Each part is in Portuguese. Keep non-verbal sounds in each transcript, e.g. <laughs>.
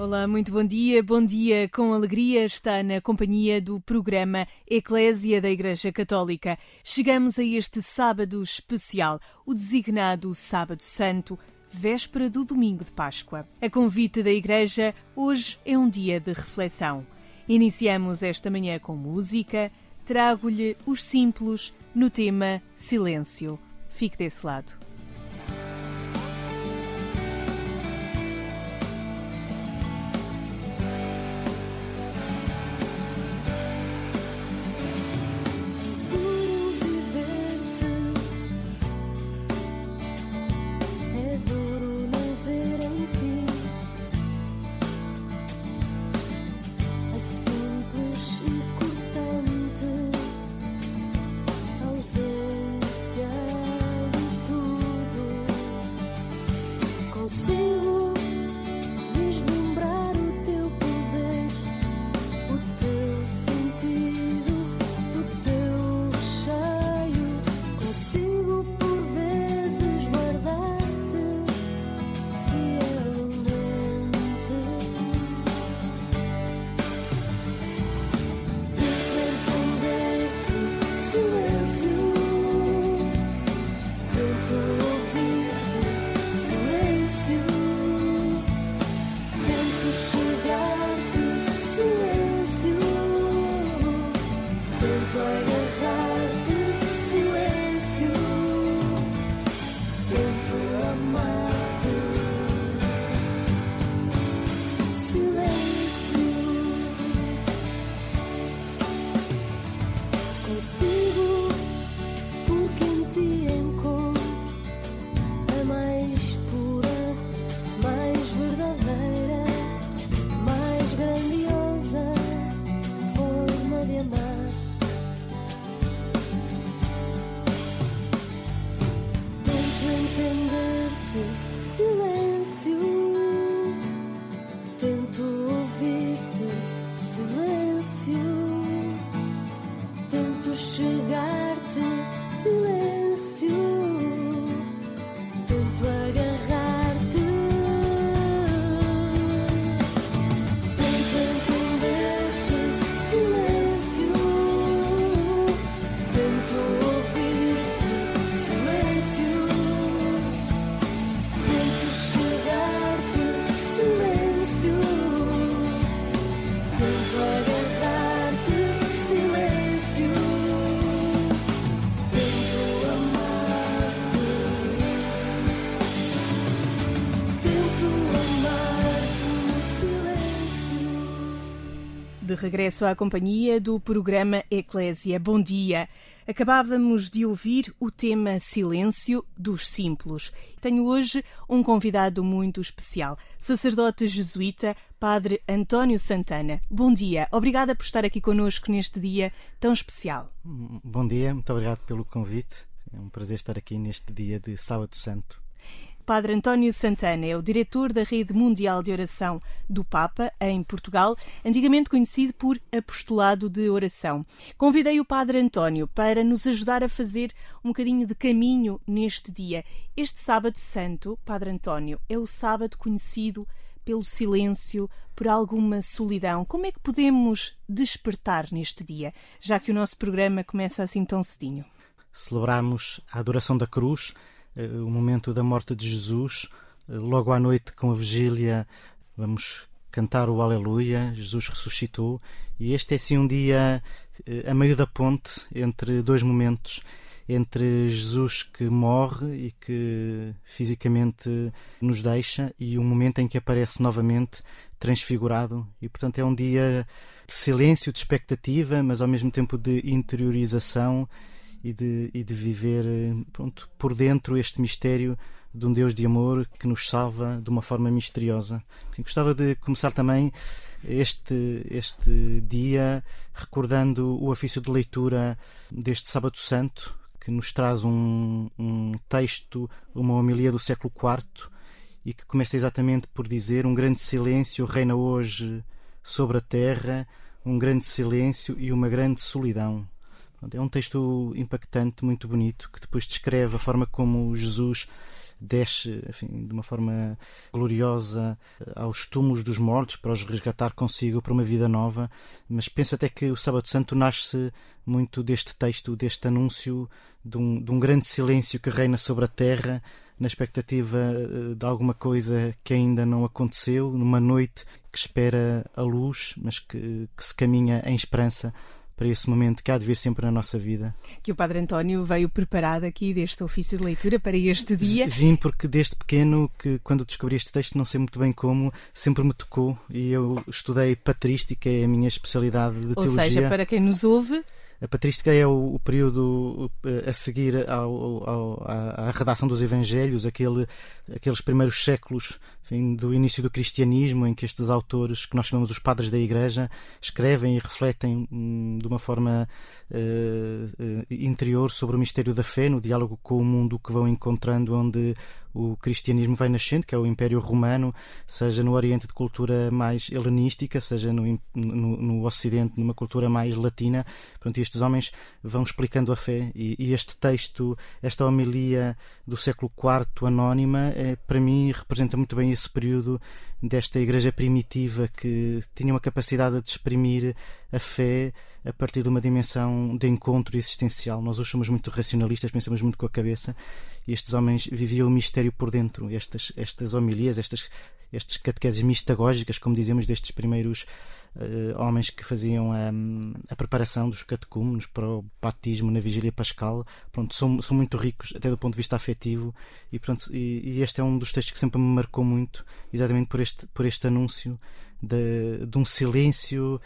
Olá, muito bom dia. Bom dia com alegria. Está na companhia do programa Eclésia da Igreja Católica. Chegamos a este sábado especial, o designado Sábado Santo, véspera do domingo de Páscoa. A convite da Igreja, hoje é um dia de reflexão. Iniciamos esta manhã com música. Trago-lhe os simples no tema Silêncio. Fique desse lado. Regresso à companhia do programa Eclésia. Bom dia. Acabávamos de ouvir o tema Silêncio dos Simples. Tenho hoje um convidado muito especial, sacerdote jesuíta, Padre António Santana. Bom dia. Obrigada por estar aqui conosco neste dia tão especial. Bom dia, muito obrigado pelo convite. É um prazer estar aqui neste dia de Sábado Santo. Padre António Santana é o diretor da Rede Mundial de Oração do Papa, em Portugal, antigamente conhecido por Apostolado de Oração. Convidei o Padre António para nos ajudar a fazer um bocadinho de caminho neste dia. Este Sábado Santo, Padre António, é o sábado conhecido pelo silêncio, por alguma solidão. Como é que podemos despertar neste dia, já que o nosso programa começa assim tão cedinho? Celebramos a adoração da cruz o momento da morte de Jesus. Eh, logo à noite, com a vigília, vamos cantar o Aleluia, Jesus ressuscitou. E este é sim um dia eh, a meio da ponte entre dois momentos. Entre Jesus que morre e que fisicamente nos deixa, e o momento em que aparece novamente transfigurado. E portanto é um dia de silêncio, de expectativa, mas ao mesmo tempo de interiorização e de, e de viver pronto, por dentro este mistério de um Deus de amor que nos salva de uma forma misteriosa. Gostava de começar também este, este dia recordando o ofício de leitura deste Sábado Santo, que nos traz um, um texto, uma homilia do século IV, e que começa exatamente por dizer: Um grande silêncio reina hoje sobre a terra, um grande silêncio e uma grande solidão. É um texto impactante, muito bonito, que depois descreve a forma como Jesus desce enfim, de uma forma gloriosa eh, aos túmulos dos mortos para os resgatar consigo para uma vida nova. Mas penso até que o Sábado Santo nasce muito deste texto, deste anúncio de um, de um grande silêncio que reina sobre a terra, na expectativa eh, de alguma coisa que ainda não aconteceu, numa noite que espera a luz, mas que, que se caminha em esperança para esse momento que há de vir sempre na nossa vida. Que o Padre António veio preparado aqui deste ofício de leitura para este dia. Vim porque desde pequeno, que quando descobri este texto, não sei muito bem como, sempre me tocou e eu estudei patrística, é a minha especialidade de Ou teologia. Ou seja, para quem nos ouve, a patrística é o, o período a seguir ao, ao, à, redação dos Evangelhos, aquele, aqueles primeiros séculos enfim, do início do cristianismo, em que estes autores, que nós chamamos os padres da Igreja, escrevem e refletem hum, de uma forma uh, interior sobre o mistério da fé, no diálogo com o mundo que vão encontrando, onde o cristianismo vai nascendo, que é o Império Romano, seja no Oriente de cultura mais helenística, seja no, no, no Ocidente numa cultura mais latina. E estes homens vão explicando a fé. E, e, este texto, esta homilia do século IV, anónima, é, para mim representa muito bem esse período desta igreja primitiva que tinha uma capacidade de exprimir a fé a partir de uma dimensão de encontro existencial. Nós hoje somos muito racionalistas, pensamos muito com a cabeça, e estes homens viviam o mistério por dentro. Estas, estas homilias, estas, estas catequeses mistagógicas, como dizemos, destes primeiros uh, homens que faziam um, a preparação dos catecúmenos para o batismo na vigília pascal, pronto, são, são muito ricos até do ponto de vista afetivo e, pronto, e, e este é um dos textos que sempre me marcou muito, exatamente por este, por este anúncio de, de um silêncio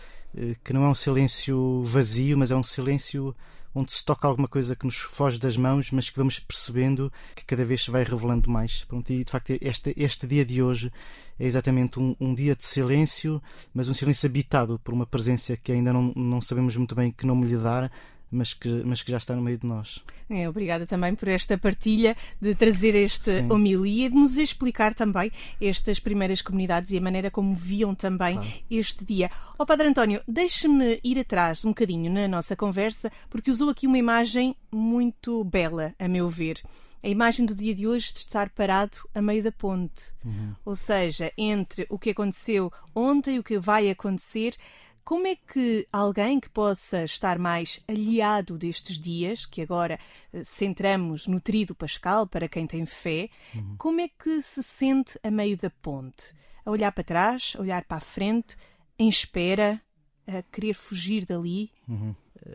que não é um silêncio vazio, mas é um silêncio onde se toca alguma coisa que nos foge das mãos, mas que vamos percebendo que cada vez se vai revelando mais. Pronto, e de facto, este, este dia de hoje é exatamente um, um, dia de silêncio, mas um silêncio habitado por uma presença que ainda não, não sabemos muito bem que nome lhe dar, mas que, mas que já está no meio de nós. É, obrigada também por esta partilha, de trazer esta Sim. homilia, de nos explicar também estas primeiras comunidades e a maneira como viam também claro. este dia. Ó oh, Padre António, deixe-me ir atrás um bocadinho na nossa conversa, porque usou aqui uma imagem muito bela, a meu ver a imagem do dia de hoje de estar parado a meio da ponte. Uhum. Ou seja, entre o que aconteceu ontem e o que vai acontecer, como é que alguém que possa estar mais aliado destes dias, que agora eh, centramos no trido pascal para quem tem fé, uhum. como é que se sente a meio da ponte? A olhar para trás, a olhar para a frente, em espera, a querer fugir dali? Uhum.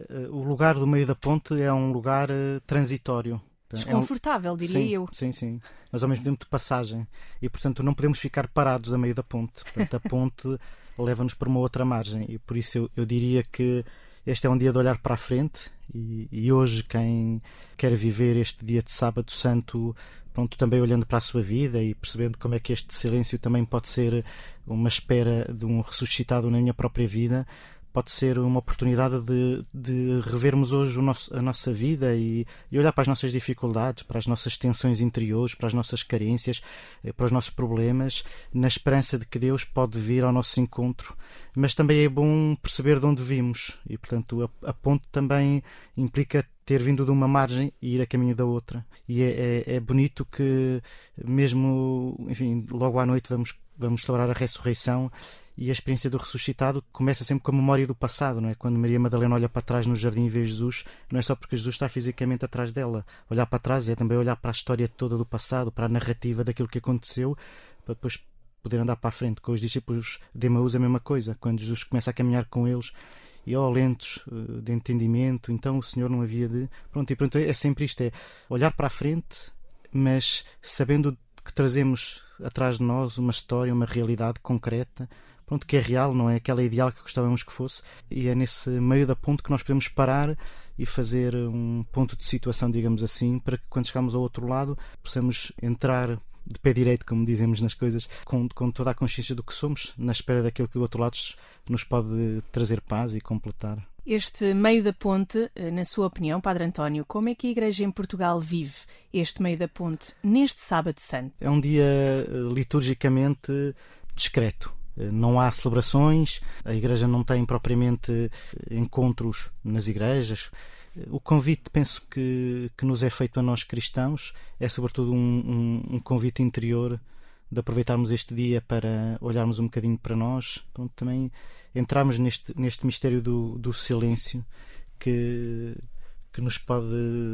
Uh, o lugar do meio da ponte é um lugar uh, transitório. Desconfortável, é um... diria sim, eu. Sim, sim. Mas ao mesmo tempo de passagem. E portanto não podemos ficar parados a meio da ponte. Portanto, a <laughs> ponte leva-nos para uma outra margem. E por isso eu, eu diria que este é um dia de olhar para a frente e, e, hoje quem quer viver este dia de sábado santo pronto também olhando para a sua vida e percebendo como é que este silêncio também pode ser uma espera de um ressuscitado na minha própria vida pode ser uma oportunidade de, de revermos hoje nosso, a nossa vida e, e, olhar para as nossas dificuldades, para as nossas tensões interiores, para as nossas carências, eh, para os nossos problemas, na esperança de que Deus pode vir ao nosso encontro. Mas também é bom perceber de onde vimos e, portanto, a, a ponte também implica ter vindo de uma margem e ir a caminho da outra. E é, é, é bonito que, mesmo, enfim, logo à noite vamos, vamos celebrar a ressurreição e a experiência do ressuscitado começa sempre com a memória do passado, não é? Quando Maria Madalena olha para trás no jardim e vê Jesus, não é só porque Jesus está fisicamente atrás dela. Olhar para trás é também olhar para a história toda do passado, para a narrativa daquilo que aconteceu, para depois poder andar para a frente. Com os discípulos de Emaús a mesma coisa. Quando Jesus começa a caminhar com eles e ó, oh, lentos eh, de entendimento, então o Senhor não havia de. Pronto, e pronto, é sempre isto: é olhar para a frente, mas sabendo que trazemos atrás de nós uma história, uma realidade concreta pronto, que é real, não é aquela ideal que gostávamos que fosse, e é nesse meio da ponte que nós podemos parar e fazer um ponto de situação, digamos assim, para que quando chegarmos ao outro lado possamos entrar de pé direito, como dizemos nas coisas, com, com toda a consciência do que somos, na espera daquilo que do outro lado nos pode trazer paz e completar. Este meio da ponte, eh, na sua opinião, Padre António, como é que a Igreja em Portugal vive este meio da ponte neste Sábado Santo? É um dia eh, liturgicamente discreto. Eh, não há celebrações, a Igreja não tem propriamente encontros nas igrejas. O convite, penso que, que nos é feito a nós cristãos, é sobretudo um, um, um convite interior de aproveitarmos este dia para olharmos um bocadinho para nós, pronto, também entrarmos neste, neste mistério do, do silêncio que, que nos pode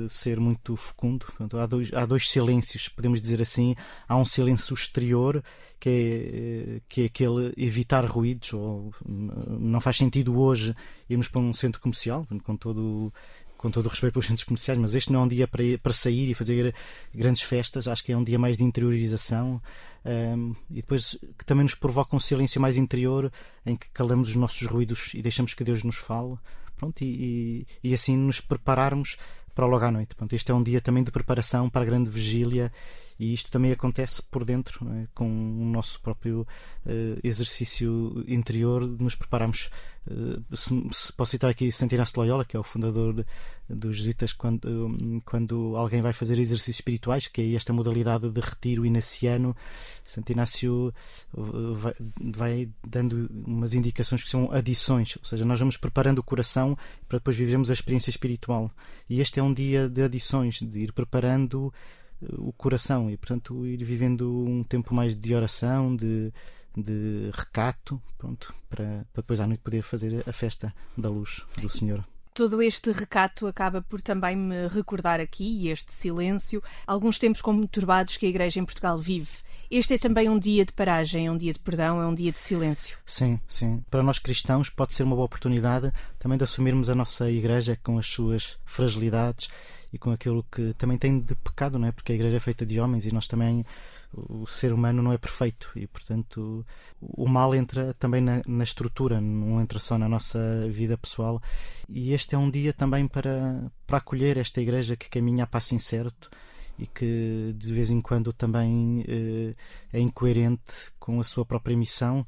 ser muito fecundo. Portanto, há, dois, há dois silêncios, podemos dizer assim. Há um silêncio exterior, que é, que é aquele evitar ruídos, ou não faz sentido hoje irmos para um centro comercial, com todo com todo o respeito pelos centros comerciais, mas este não é um dia para, ir, para sair e fazer grandes festas, acho que é um dia mais de interiorização um, e depois que também nos provoca um silêncio mais interior em que calamos os nossos ruídos e deixamos que Deus nos fale pronto, e, e, e assim nos prepararmos para logo à noite. Pronto, este é um dia também de preparação para a grande vigília e isto também acontece por dentro, é? com o nosso próprio uh, exercício interior, de nos prepararmos. Uh, se, se, posso citar aqui de Loyola, que é o fundador dos jesuítas, quando, um, quando alguém vai fazer exercícios espirituais, que é esta modalidade de retiro inaciano, Santo Inácio vai, vai dando umas indicações que são adições, ou seja, nós vamos preparando o coração para depois vivermos a experiência espiritual. E este é um dia de adições, de ir preparando o coração e, portanto, ir vivendo um tempo mais de oração, de, de recato, pronto, para, para depois à noite poder fazer a festa da luz do Senhor. Todo este recato acaba por também me recordar aqui, este silêncio, alguns tempos conturbados que a Igreja em Portugal vive. Este é também um dia de paragem, é um dia de perdão, é um dia de silêncio. Sim, sim. Para nós cristãos pode ser uma boa oportunidade também de assumirmos a nossa Igreja com as suas fragilidades e com aquilo que também tem de pecado, não é? Porque a igreja é feita de homens e nós também o ser humano não é perfeito e portanto o mal entra também na, na, estrutura não entra só na nossa vida pessoal e este é um dia também para para acolher esta igreja que caminha a passo incerto e que de vez em quando também eh, é incoerente com a sua própria missão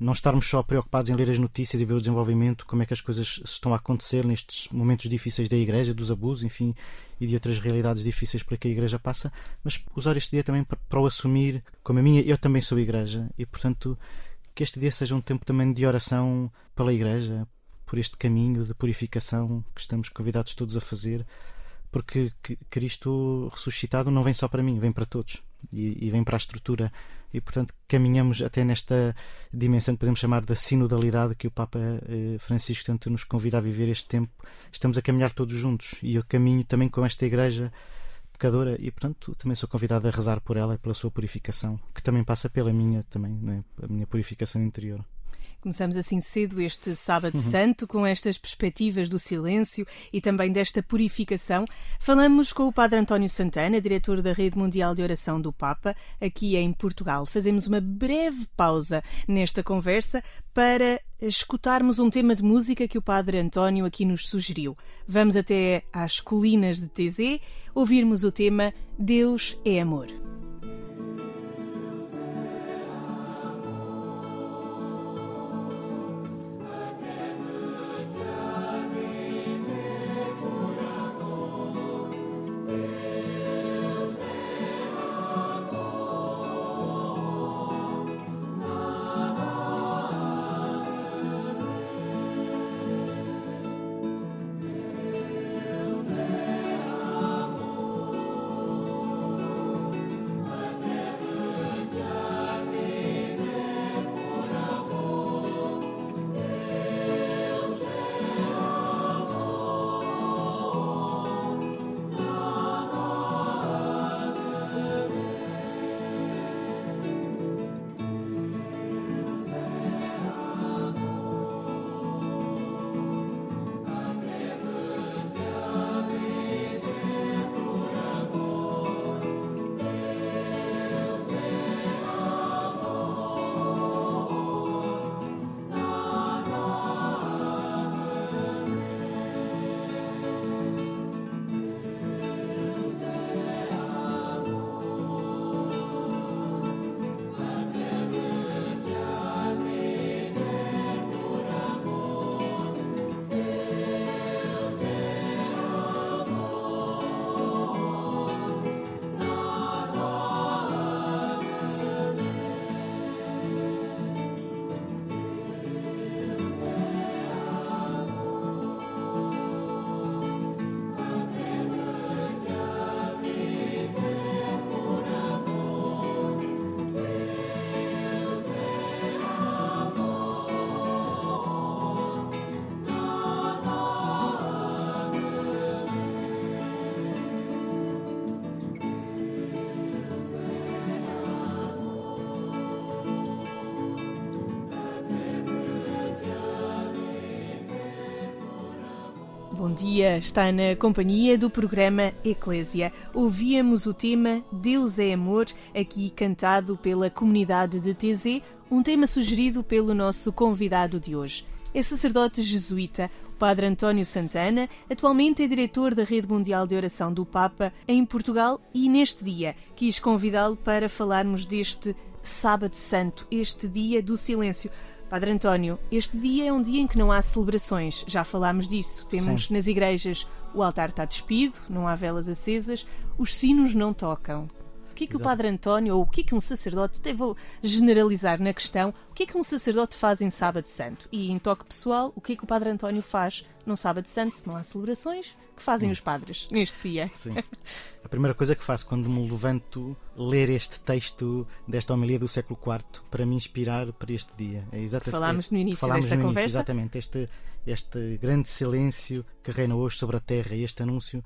não estarmos só preocupados em ler as notícias e ver o desenvolvimento, como é que as coisas estão a acontecer nestes momentos difíceis da Igreja, dos abusos, enfim, e de outras realidades difíceis para que a Igreja passa, mas usar este dia também para, para o assumir como a minha, eu também sou Igreja, e portanto que este dia seja um tempo também de oração pela Igreja, por este caminho de purificação que estamos convidados todos a fazer, porque Cristo ressuscitado não vem só para mim, vem para todos e, e vem para a estrutura e, portanto, caminhamos até nesta dimensão que podemos chamar da sinodalidade que o Papa eh, Francisco tanto nos convida a viver este tempo. Estamos a caminhar todos juntos e eu caminho também com esta igreja pecadora e, portanto, também sou convidado a rezar por ela e pela sua purificação, que também passa pela minha também, é? a minha purificação interior. Começamos assim cedo este Sábado uhum. Santo com estas perspectivas do silêncio e também desta purificação. Falamos com o Padre António Santana, diretor da Rede Mundial de Oração do Papa, aqui em Portugal. Fazemos uma breve pausa nesta conversa para escutarmos um tema de música que o Padre António aqui nos sugeriu. Vamos até às colinas de TZ ouvirmos o tema Deus é Amor. Bom dia, está na companhia do programa Eclésia. Ouvíamos o tema Deus é Amor, aqui cantado pela comunidade de TZ, um tema sugerido pelo nosso convidado de hoje. É sacerdote jesuíta, o Padre António Santana, atualmente é diretor da Rede Mundial de Oração do Papa em Portugal e neste dia quis convidá-lo para falarmos deste Sábado Santo, este dia do silêncio. Padre António, este dia é um dia em que não há celebrações, já falámos disso. Temos Sim. nas igrejas o altar está despido, não há velas acesas, os sinos não tocam. O que é que Exato. o Padre António, ou o que é que um sacerdote, até vou generalizar na questão, o que é que um sacerdote faz em Sábado Santo? E em toque pessoal, o que é que o Padre António faz no Sábado Santo, se não há celebrações? que fazem hum. os padres neste dia? Sim. A primeira coisa que faço quando me levanto ler este texto desta homilia do século IV para me inspirar para este dia. É exatamente falámos no início falámos desta no conversa. Início, exatamente, este, este grande silêncio que reina hoje sobre a terra, este anúncio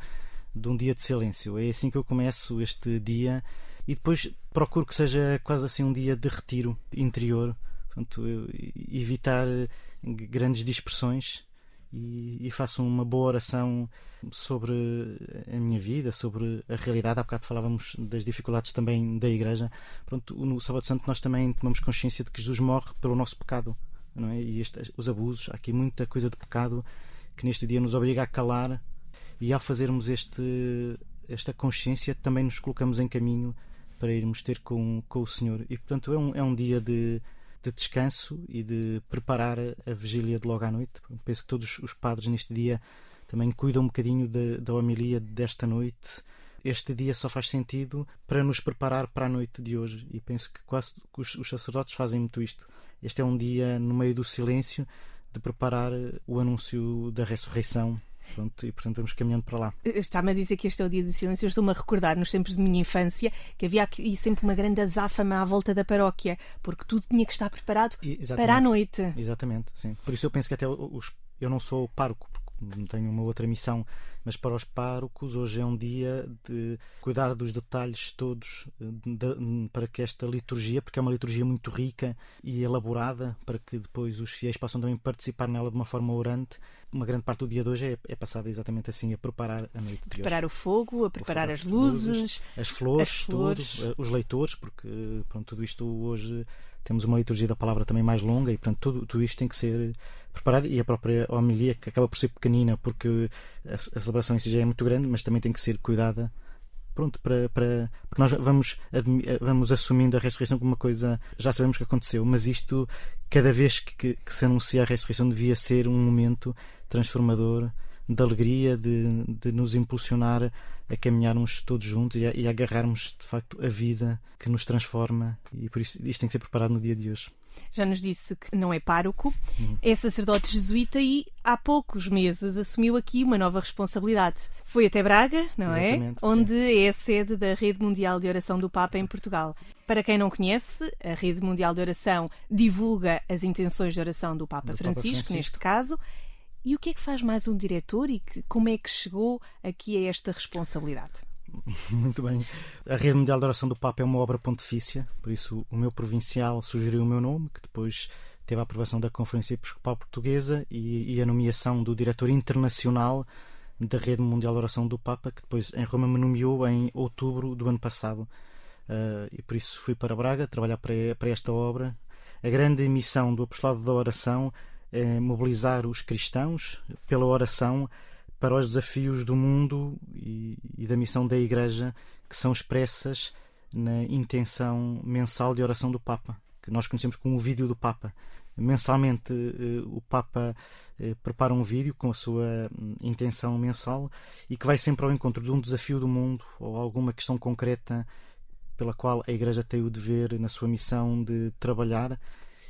de um dia de silêncio. É assim que eu começo este dia e depois procuro que seja quase assim um dia de retiro interior, portanto, evitar grandes dispersões e, e, faço uma boa oração sobre a minha vida, sobre a realidade. Há bocado falávamos das dificuldades também da Igreja. Pronto, no Sábado Santo nós também tomamos consciência de que Jesus morre pelo nosso pecado não é? e este, os abusos. Há aqui muita coisa de pecado que neste dia nos obriga a calar e ao fazermos este, esta consciência também nos colocamos em caminho para irmos ter com, com o Senhor. E portanto é um, é um dia de de descanso e de preparar a vigília de logo à noite. Penso que todos os padres neste dia também cuidam um bocadinho da, da homilia desta noite. Este dia só faz sentido para nos preparar para a noite de hoje e penso que quase os, os sacerdotes fazem muito isto. Este é um dia no meio do silêncio de preparar o anúncio da ressurreição Pronto, e portanto estamos caminhando para lá. Está-me a dizer que este é o dia do silêncio. Eu estou-me a recordar nos tempos de minha infância que havia aqui sempre uma grande azáfama à volta da paróquia, porque tudo tinha que estar preparado para a noite. Exatamente, sim. Por isso eu penso que até os, eu não sou pároco, tenho uma outra missão, mas para os párocos hoje é um dia de cuidar dos detalhes todos de, para que esta liturgia, porque é uma liturgia muito rica e elaborada, para que depois os fiéis possam também participar nela de uma forma orante. Uma grande parte do dia de hoje é, é passada exatamente assim, a preparar a noite. Preparar o fogo, a preparar as luzes, luzes, as flores, as flores. Tudo, eh, os leitores, porque pronto, tudo isto hoje temos uma liturgia da palavra também mais longa e, portanto, tudo, tudo isto tem que ser preparado. E a própria homilia, que acaba por ser pequenina, porque a, a celebração em si já é muito grande, mas também tem que ser cuidada pronto, para, para porque nós vamos, vamos assumindo a ressurreição como uma coisa, já sabemos que aconteceu, mas isto, cada vez que, que, que se anuncia a ressurreição, devia ser um momento transformador de alegria, de, de nos impulsionar a caminharmos todos juntos e a, e a agarrarmos de facto a vida que nos transforma e por isso isto tem que ser preparado no dia de hoje. Já nos disse que não é pároco, uhum. é sacerdote jesuíta e há poucos meses assumiu aqui uma nova responsabilidade. Foi até Braga, não é? Exatamente, é? Onde sim. é a sede da Rede Mundial de Oração do Papa em Portugal. Para quem não conhece, a Rede Mundial de Oração divulga as intenções de oração do Papa, Francisco, Papa Francisco, neste caso, e o que é que faz mais um diretor e que, como é que chegou aqui a esta responsabilidade? <laughs> Muito bem. A Rede Mundial de Oração do Papa é uma obra pontifícia, por isso o meu provincial sugeriu o meu nome, que depois teve a aprovação da Conferência Episcopal Portuguesa e, e a nomeação do diretor internacional da Rede Mundial de Oração do Papa, que depois em Roma me nomeou em outubro do ano passado. Uh, e por isso fui para Braga trabalhar para, para esta obra. A grande missão do Apostolado da Oração mobilizar os cristãos pela oração para os desafios do mundo e, e da missão da Igreja que são expressas na intenção mensal de oração do Papa, que nós conhecemos como o vídeo do Papa. Mensalmente eh, o Papa eh, prepara um vídeo com a sua hum, intenção mensal e que vai sempre ao encontro de um desafio do mundo ou alguma questão concreta pela qual a Igreja tem o dever na sua missão de trabalhar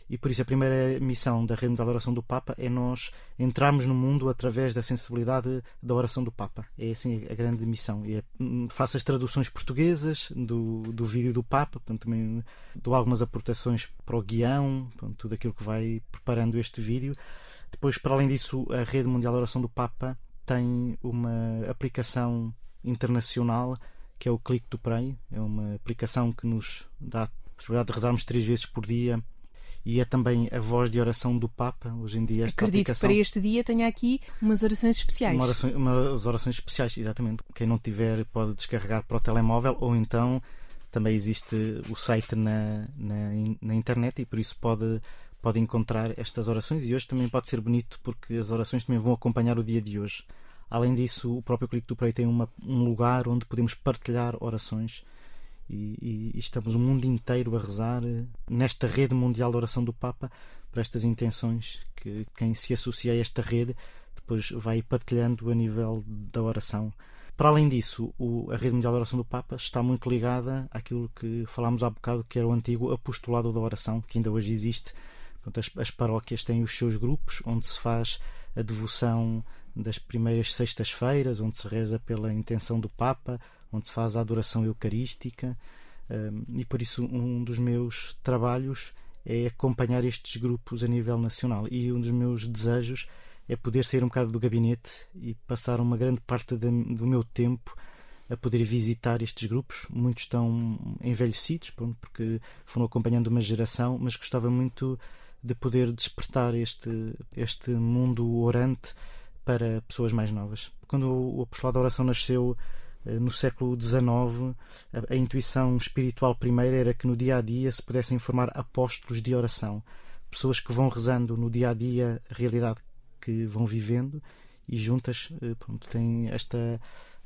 e por isso a primeira missão da Rede da Oração do Papa é nós entrarmos no mundo através da sensibilidade da oração do Papa. É assim a grande missão. E é, hum, faço as traduções portuguesas do, do vídeo do Papa, portanto, também dou algumas aportações para o guião, portanto, tudo aquilo que vai preparando este vídeo. Depois, para além disso, a Rede Mundial da Oração do Papa tem uma aplicação internacional que é o Click to Pray. É uma aplicação que nos dá a possibilidade de rezarmos três vezes por dia e é também a voz de oração do Papa. Hoje em dia, esta Acredito que para este dia tenha aqui umas orações especiais. uma oração- umas orações especiais, exatamente. Quem não tiver pode descarregar para o telemóvel ou então também existe o site na, na, na internet e por isso pode, pode encontrar estas orações. E hoje também pode ser bonito porque as orações também vão acompanhar o dia de hoje. Além disso, o próprio Clique do Prei tem uma- um lugar onde podemos partilhar orações e, e- estamos o mundo inteiro a rezar eh, nesta rede mundial de oração do Papa para estas intenções que quem se associa a esta rede depois vai partilhando a nível da oração. Para além disso, o- a rede mundial de oração do Papa está muito ligada àquilo que falámos há bocado, que era o antigo apostolado da oração, que ainda hoje existe. Portanto, as, as paróquias têm os seus grupos, onde se faz a devoção das primeiras sextas-feiras, onde se reza pela intenção do Papa, onde se faz a adoração eucarística. Um, e por isso, um dos meus trabalhos é acompanhar estes grupos a nível nacional. E um dos meus desejos é poder sair um bocado do gabinete e passar uma grande parte do meu tempo a poder visitar estes grupos. Muitos estão envelhecidos, porque foram acompanhando uma geração, mas gostava muito de poder despertar este, este mundo orante para pessoas mais novas. Quando o apostolado da oração nasceu no século XIX, a, intuição espiritual primeira era que no dia a dia se pudessem formar apóstolos de oração, pessoas que vão rezando no dia a dia a realidade que vão vivendo e juntas eh, pronto, têm esta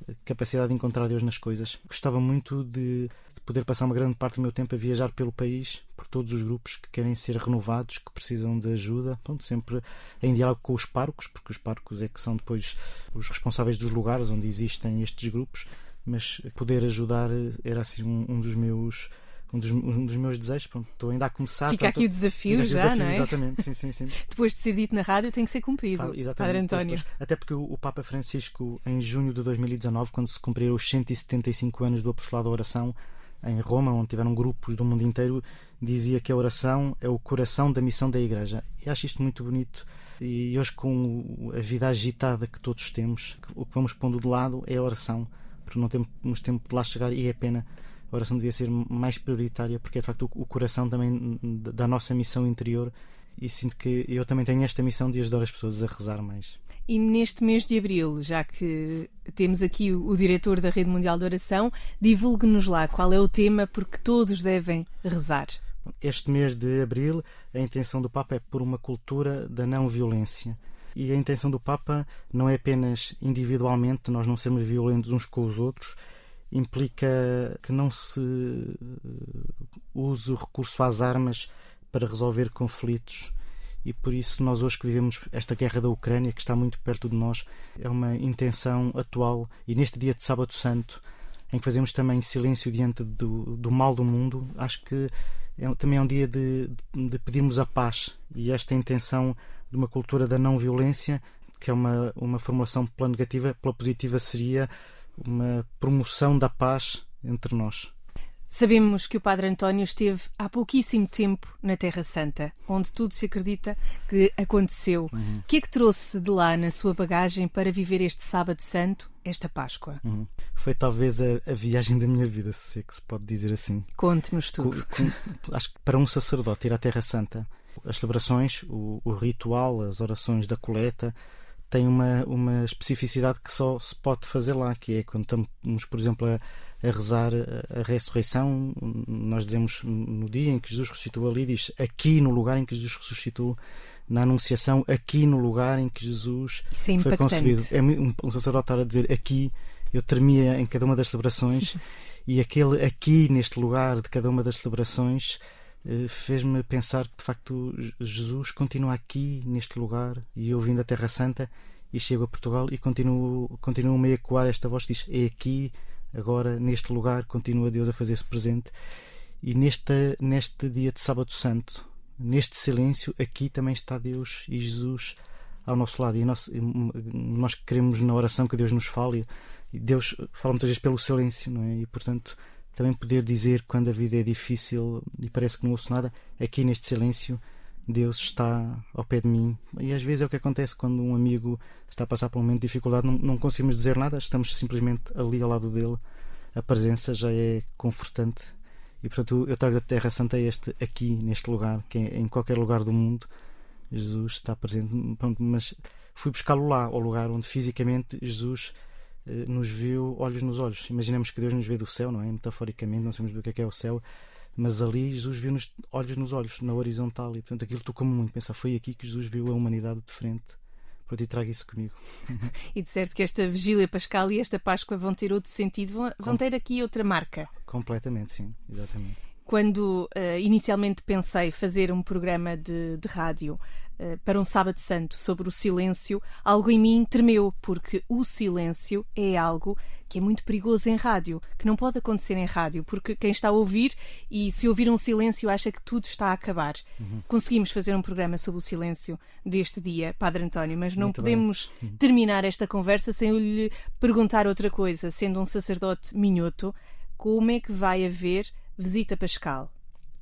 eh, capacidade de encontrar Deus nas coisas. Gostava muito de poder passar uma grande parte do meu tempo a viajar pelo país, por todos os grupos que querem ser renovados, que precisam de ajuda, pronto, sempre em diálogo com os parcos, porque os parcos é que são depois os responsáveis dos lugares onde existem estes grupos, mas poder ajudar era assim um, um dos meus um dos, um dos meus desejos. Pronto, estou ainda a começar. Fica aqui o desafio o já, desafio, não é? Exatamente, sim, sim, sim. <laughs> Depois de ser dito na rádio, tem que ser cumprido. Exatamente. Padre António. pois. Até porque o, o Papa Francisco, em junho de 2019, quando se cumpriram os 175 anos do Apostolado da Oração, em Roma, onde tiveram grupos do mundo inteiro, dizia que a oração é o coração da missão da Igreja. E acho isto muito bonito. E hoje, com a vida agitada que todos temos, o que vamos pondo de lado é a oração, porque não temos tempo de lá chegar e é pena. A oração devia ser mais prioritária, porque é de facto o coração também da nossa missão interior. E sinto que eu também tenho esta missão de ajudar as pessoas a rezar mais. E neste mês de abril, já que temos aqui o, o diretor da Rede Mundial de Oração, divulgue-nos lá qual é o tema porque todos devem rezar. Este mês de abril, a intenção do Papa é por uma cultura da não violência. E a intenção do Papa não é apenas individualmente nós não sermos violentos uns com os outros, implica que não se eh, use o recurso às armas para resolver conflitos. E por isso, nós hoje que vivemos esta guerra da Ucrânia, que está muito perto de nós, é uma intenção atual. E neste dia de Sábado Santo, em que fazemos também silêncio diante do, do mal do mundo, acho que é, também é um dia de, de pedirmos a paz. E esta intenção de uma cultura da não violência, que é uma, uma formulação pela negativa, pela positiva seria uma promoção da paz entre nós. Sabemos que o Padre António esteve há pouquíssimo tempo na Terra Santa, onde tudo se acredita que aconteceu. Uhum. O que é que trouxe de lá na sua bagagem para viver este Sábado Santo, esta Páscoa? Uhum. Foi talvez a, a, viagem da minha vida, se é que se pode dizer assim. Conte-nos tudo. Com, com, acho que para um sacerdote ir à Terra Santa, as celebrações, o, o ritual, as orações da coleta, tem uma, uma especificidade que só se pode fazer lá, que é quando estamos, por exemplo, a, a rezar a, ressurreição, nós dizemos no dia em que Jesus ressuscitou ali, diz aqui no lugar em que Jesus ressuscitou, na Anunciação, aqui no lugar em que Jesus Isso é foi concebido. É um, um sacerdote estar a dizer aqui, eu tremia em cada uma das celebrações, <laughs> e aquele aqui neste lugar de cada uma das celebrações fez-me pensar que de facto Jesus continua aqui neste lugar e eu vim da Terra Santa e chego a Portugal e continuo, continuo a ecoar esta voz que diz é aqui, agora neste lugar continua Deus a fazer-se presente. E neste, neste dia de Sábado Santo neste silêncio aqui também está Deus e Jesus ao nosso lado. E nós, nós queremos na oração que Deus nos fale. E Deus fala muitas vezes pelo silêncio não é? e portanto também poder dizer quando a vida é difícil e parece que não ouço nada, aqui neste silêncio Deus está ao pé de mim. E às vezes é o que acontece quando um amigo está a passar por um momento de dificuldade, não, não conseguimos dizer nada, estamos simplesmente ali ao lado dele. A presença já é confortante E portanto eu trago da Terra Santa este aqui, neste lugar, que é em qualquer lugar do mundo, Jesus está presente. Pronto, mas fui buscá-lo lá, ao lugar onde fisicamente Jesus nos viu olhos nos olhos. Imaginemos que Deus nos vê do céu, não é? Metaforicamente, não sabemos do que é, que é o céu, mas ali Jesus viu-nos olhos nos olhos, na horizontal, e portanto aquilo tocou-me muito. Pensar, foi aqui que Jesus viu a humanidade de frente. Pronto, e trago isso comigo. <laughs> e disseste que esta vigília pascal e esta Páscoa vão ter outro sentido, vão, vão ter aqui outra marca. Completamente, sim, exatamente. Quando uh, inicialmente pensei fazer um programa de, de rádio uh, para um Sábado Santo sobre o silêncio, algo em mim tremeu, porque o silêncio é algo que é muito perigoso em rádio, que não pode acontecer em rádio, porque quem está a ouvir e se ouvir um silêncio acha que tudo está a acabar. Uhum. Conseguimos fazer um programa sobre o silêncio deste dia, Padre António, mas não muito podemos bem. Uhum. terminar esta conversa sem eu lhe perguntar outra coisa, sendo um sacerdote minhoto, como é que vai haver visita pascal.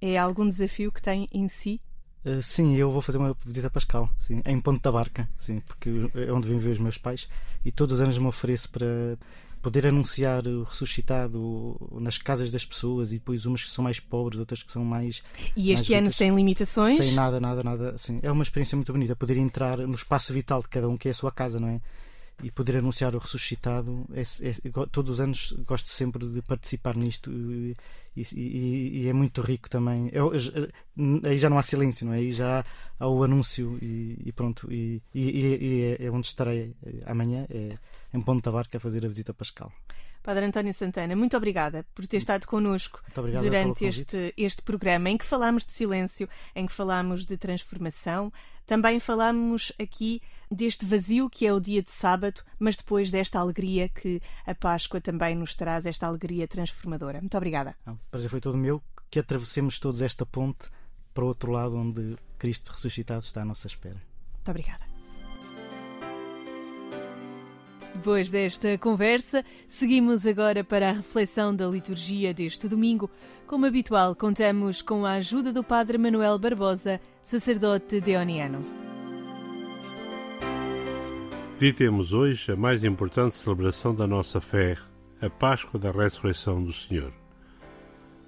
É algum desafio que tem em si? Uh, sim, eu vou fazer uma visita pascal, sim, em Ponte da Barca, sim, porque é onde vim ver os meus pais e todos os anos me ofereço para poder anunciar o ressuscitado nas casas das pessoas e depois umas que são mais pobres, outras que são mais. E este ano sem limitações? Sem nada, nada, nada. Assim, é uma experiência muito bonita poder entrar no espaço vital de cada um, que é a sua casa, não é? E poder anunciar o ressuscitado. É, é, todos os anos gosto sempre de participar nisto e, e, e é muito rico também. Eu, aí já não há silêncio, não é? Aí já há o anúncio e, e pronto. E, é, é, onde estarei amanhã, é em Ponta Barca, a fazer a visita pascal. Padre António Santana, muito obrigada por ter estado connosco durante este, este programa em que falamos de silêncio, em que falamos de transformação. Também falamos aqui deste vazio que é o dia de sábado, mas depois desta alegria que a Páscoa também nos traz, esta alegria transformadora. Muito obrigada. O prazer foi todo meu que atravessemos todos esta ponte para o outro lado onde Cristo ressuscitado está à nossa espera. Muito obrigada. Depois desta conversa, seguimos agora para a reflexão da liturgia deste domingo. Como habitual, contamos com a ajuda do Padre Manuel Barbosa, sacerdote deoniano. Vivemos hoje a mais importante celebração da nossa fé, a Páscoa da Ressurreição do Senhor.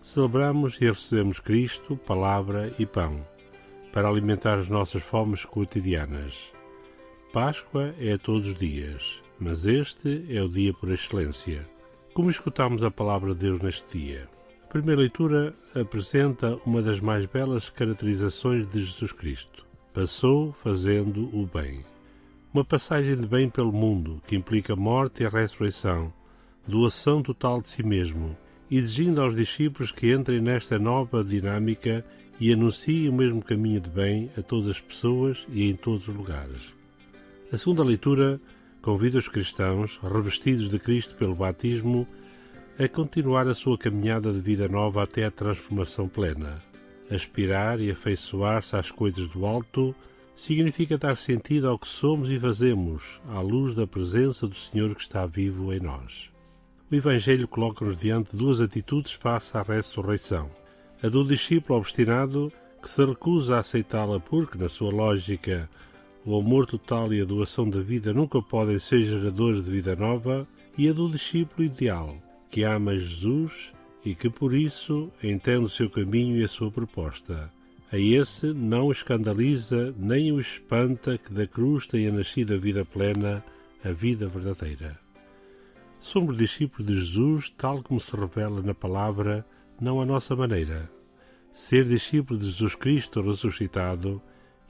Celebramos e recebemos Cristo, Palavra e Pão, para alimentar as nossas fomes cotidianas. Páscoa é todos os dias mas este é o dia por excelência. Como escutamos a palavra de Deus neste dia? A primeira leitura apresenta uma das mais belas caracterizações de Jesus Cristo. Passou fazendo o bem. Uma passagem de bem pelo mundo que implica morte e ressurreição, doação total de si mesmo, exigindo aos discípulos que entrem nesta nova dinâmica e anunciem o mesmo caminho de bem a todas as pessoas e em todos os lugares. A segunda leitura convida os cristãos, revestidos de Cristo pelo batismo, a continuar a sua caminhada de vida nova até a transformação plena. Aspirar e afeiçoar-se às coisas do alto significa dar sentido ao que somos e fazemos, à luz da presença do Senhor que está vivo em nós. O Evangelho coloca-nos diante duas atitudes face à ressurreição. A do discípulo obstinado, que se recusa a aceitá-la porque, na sua lógica, o amor total e a doação da vida nunca podem ser geradores de vida nova, e a do discípulo ideal, que ama Jesus e que por isso entende o seu caminho e a sua proposta. A esse não escandaliza nem o espanta que da cruz tenha nascido a vida plena, a vida verdadeira. Somos discípulos de Jesus, tal como se revela na palavra, não a nossa maneira. Ser discípulo de Jesus Cristo ressuscitado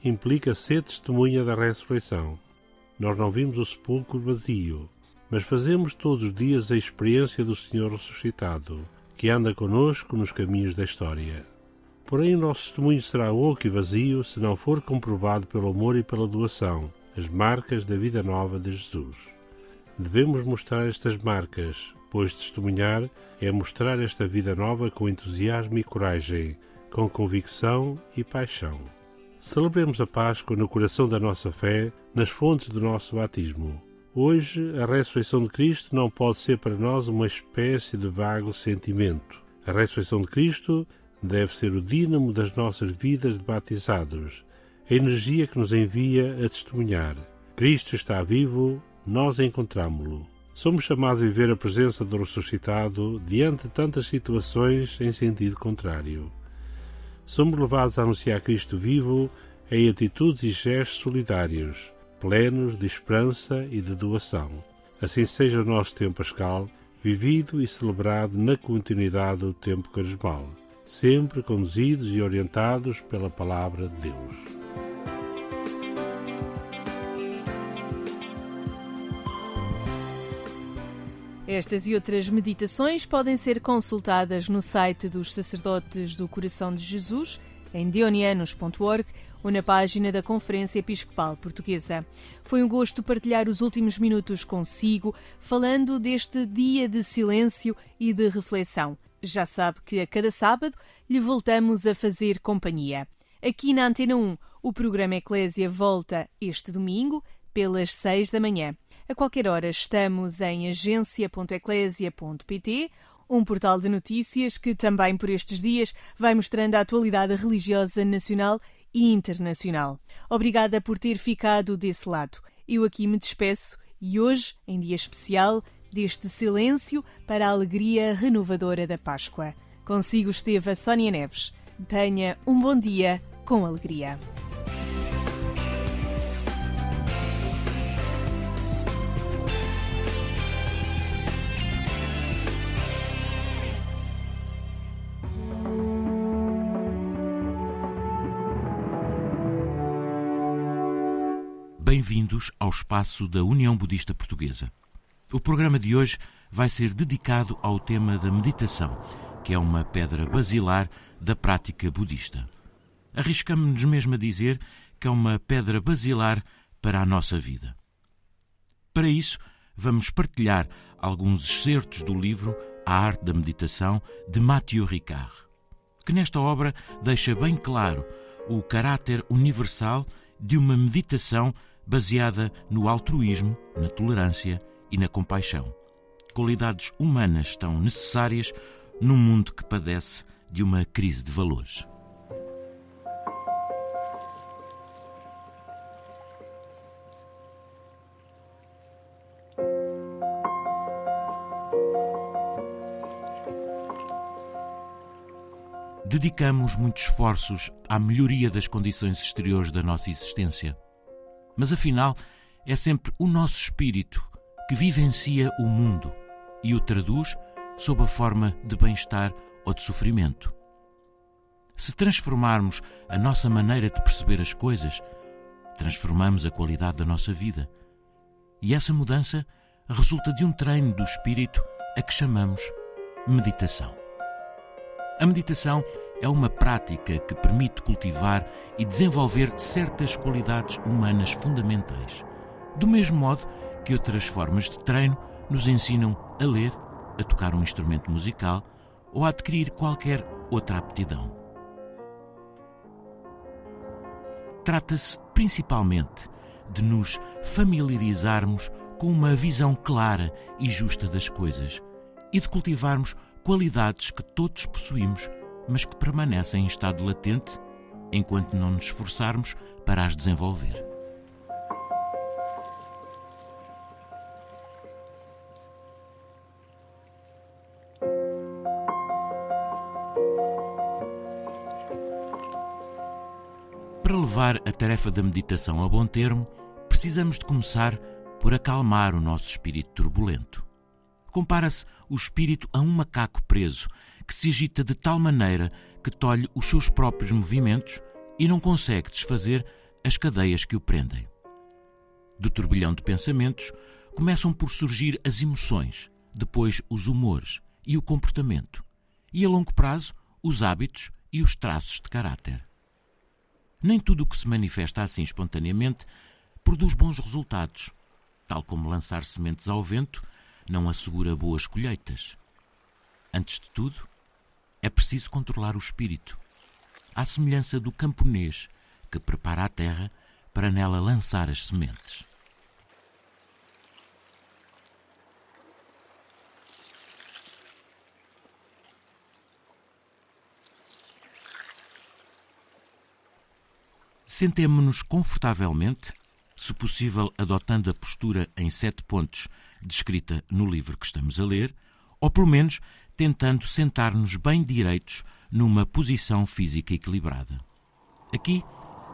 implica ser testemunha da ressurreição. Nós não vimos o sepulcro vazio, mas fazemos todos os dias a experiência do Senhor ressuscitado, que anda conosco nos caminhos da história. Porém, o nosso testemunho será oco e vazio se não for comprovado pelo amor e pela doação, as marcas da vida nova de Jesus. Devemos mostrar estas marcas, pois testemunhar é mostrar esta vida nova com entusiasmo e coragem, com convicção e paixão. Celebremos a Páscoa no coração da nossa fé, nas fontes do nosso batismo. Hoje, a ressurreição de Cristo não pode ser para nós uma espécie de vago sentimento. A ressurreição de Cristo deve ser o dínamo das nossas vidas de batizados, a energia que nos envia a testemunhar. Cristo está vivo, nós encontramo-lo. somos chamados a viver a presença do ressuscitado diante de tantas situações em sentido contrário. Somos levados a anunciar Cristo vivo em atitudes e gestos solidários, plenos de esperança e de doação. Assim seja o nosso tempo pascal, vivido e celebrado na continuidade do tempo carismal, sempre conduzidos e orientados pela palavra de Deus. Estas e outras meditações podem ser consultadas no site dos Sacerdotes do Coração de Jesus, em dionianos.org ou na página da Conferência Episcopal Portuguesa. Foi um gosto partilhar os últimos minutos consigo, falando deste dia de silêncio e de reflexão. Já sabe que a cada sábado lhe voltamos a fazer companhia. Aqui na Antena 1, o programa Eclésia volta este domingo, pelas seis da manhã. A qualquer hora estamos em agência.eclésia.pt, um portal de notícias que também por estes dias vai mostrando a atualidade religiosa nacional e internacional. Obrigada por ter ficado desse lado. Eu aqui me despeço e hoje, em dia especial, deste silêncio para a alegria renovadora da Páscoa. Consigo esteve a Sónia Neves. Tenha um bom dia com alegria. Bem-vindos ao espaço da União Budista Portuguesa. O programa de hoje vai ser dedicado ao tema da meditação, que é uma pedra basilar da prática budista. Arriscamos-nos mesmo a dizer que é uma pedra basilar para a nossa vida. Para isso, vamos partilhar alguns excertos do livro A Arte da Meditação de Mathieu Ricard, que nesta obra deixa bem claro o caráter universal de uma meditação baseada no altruísmo, na tolerância e na compaixão. Qualidades humanas tão necessárias num mundo que padece de uma crise de valores. Dedicamos muitos esforços à melhoria das condições exteriores da nossa existência mas afinal é sempre o nosso espírito que vivencia o mundo e o traduz sob a forma de bem-estar ou de sofrimento. Se transformarmos a nossa maneira de perceber as coisas, transformamos a qualidade da nossa vida. E essa mudança resulta de um treino do espírito a que chamamos meditação. A meditação é uma prática que permite cultivar e desenvolver certas qualidades humanas fundamentais, do mesmo modo que outras formas de treino nos ensinam a ler, a tocar um instrumento musical ou a adquirir qualquer outra aptidão. Trata-se principalmente de nos familiarizarmos com uma visão clara e justa das coisas e de cultivarmos qualidades que todos possuímos mas que permanecem em estado latente enquanto não nos esforçarmos para as desenvolver. Para levar a tarefa da meditação a bom termo, precisamos de começar por acalmar o nosso espírito turbulento. Compara-se o espírito a um macaco preso que se agita de tal maneira que tolhe os seus próprios movimentos e não consegue desfazer as cadeias que o prendem. Do turbilhão de pensamentos começam por surgir as emoções, depois os humores e o comportamento, e a longo prazo os hábitos e os traços de caráter. Nem tudo o que se manifesta assim espontaneamente produz bons resultados, tal como lançar sementes ao vento não assegura boas colheitas. Antes de tudo, é preciso controlar o espírito, à semelhança do camponês que prepara a terra para nela lançar as sementes. Sentemo-nos confortavelmente, se possível adotando a postura em sete pontos descrita no livro que estamos a ler, ou pelo menos tentando sentar-nos bem direitos numa posição física equilibrada. Aqui,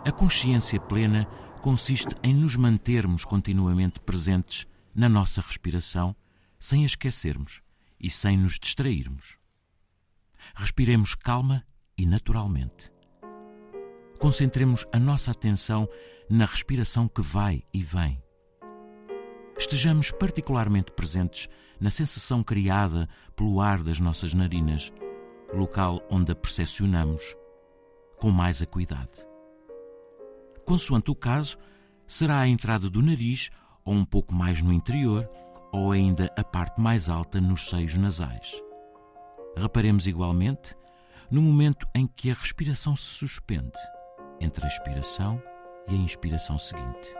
a consciência plena consiste em nos mantermos continuamente presentes na nossa respiração, sem a esquecermos e sem nos distrairmos. Respiremos calma e naturalmente. Concentremos a nossa atenção na respiração que vai e vem. Estejamos particularmente presentes na sensação criada pelo ar das nossas narinas, local onde a percepcionamos, com mais acuidade. Consoante o caso, será a entrada do nariz, ou um pouco mais no interior, ou ainda a parte mais alta nos seios nasais. Reparemos igualmente no momento em que a respiração se suspende entre a expiração e a inspiração seguinte.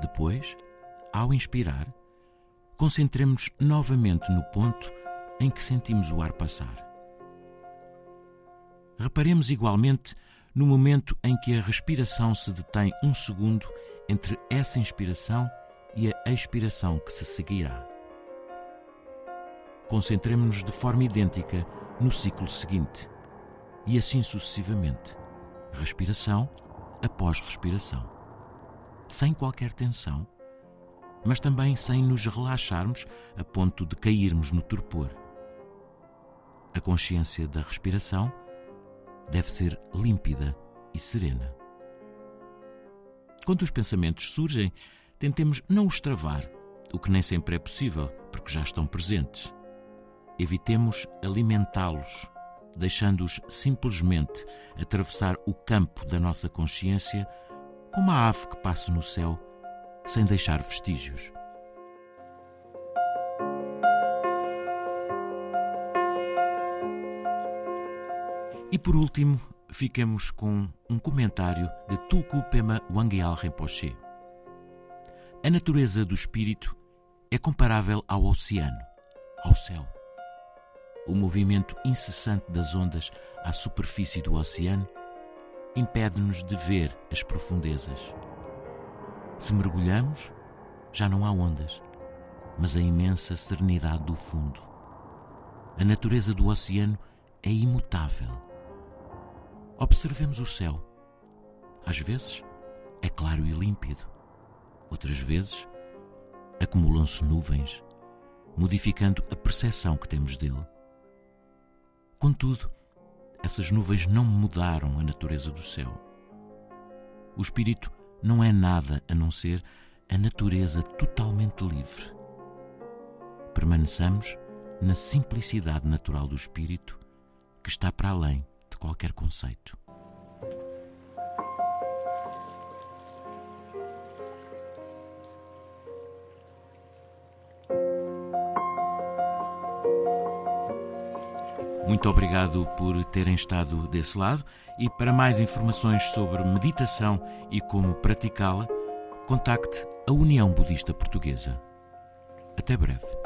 Depois, ao inspirar, concentremos novamente no ponto em que sentimos o ar passar. Reparemos igualmente no momento em que a respiração se detém um segundo entre essa inspiração e a expiração que se seguirá. Concentremos-nos de forma idêntica no ciclo seguinte e assim sucessivamente, respiração após respiração, sem qualquer tensão, mas também sem nos relaxarmos a ponto de cairmos no torpor. A consciência da respiração deve ser límpida e serena. Quando os pensamentos surgem, tentemos não os travar, o que nem sempre é possível, porque já estão presentes. Evitemos alimentá-los, deixando-os simplesmente atravessar o campo da nossa consciência como a ave que passa no céu, sem deixar vestígios. E por último, fiquemos com um comentário de Tulku Pema Wangyal Rinpoche. A natureza do espírito é comparável ao oceano, ao céu. O movimento incessante das ondas à superfície do oceano impede-nos de ver as profundezas. Se mergulhamos, já não há ondas, mas a imensa serenidade do fundo. A natureza do oceano é imutável Observemos o céu. Às vezes é claro e límpido, outras vezes acumulam-se nuvens, modificando a percepção que temos dele. Contudo, essas nuvens não mudaram a natureza do céu. O espírito não é nada a não ser a natureza totalmente livre. Permaneçamos na simplicidade natural do espírito que está para além qualquer conceito. Muito obrigado por terem estado desse lado e para mais informações sobre meditação e como praticá-la, contacte a União Budista Portuguesa. Até breve.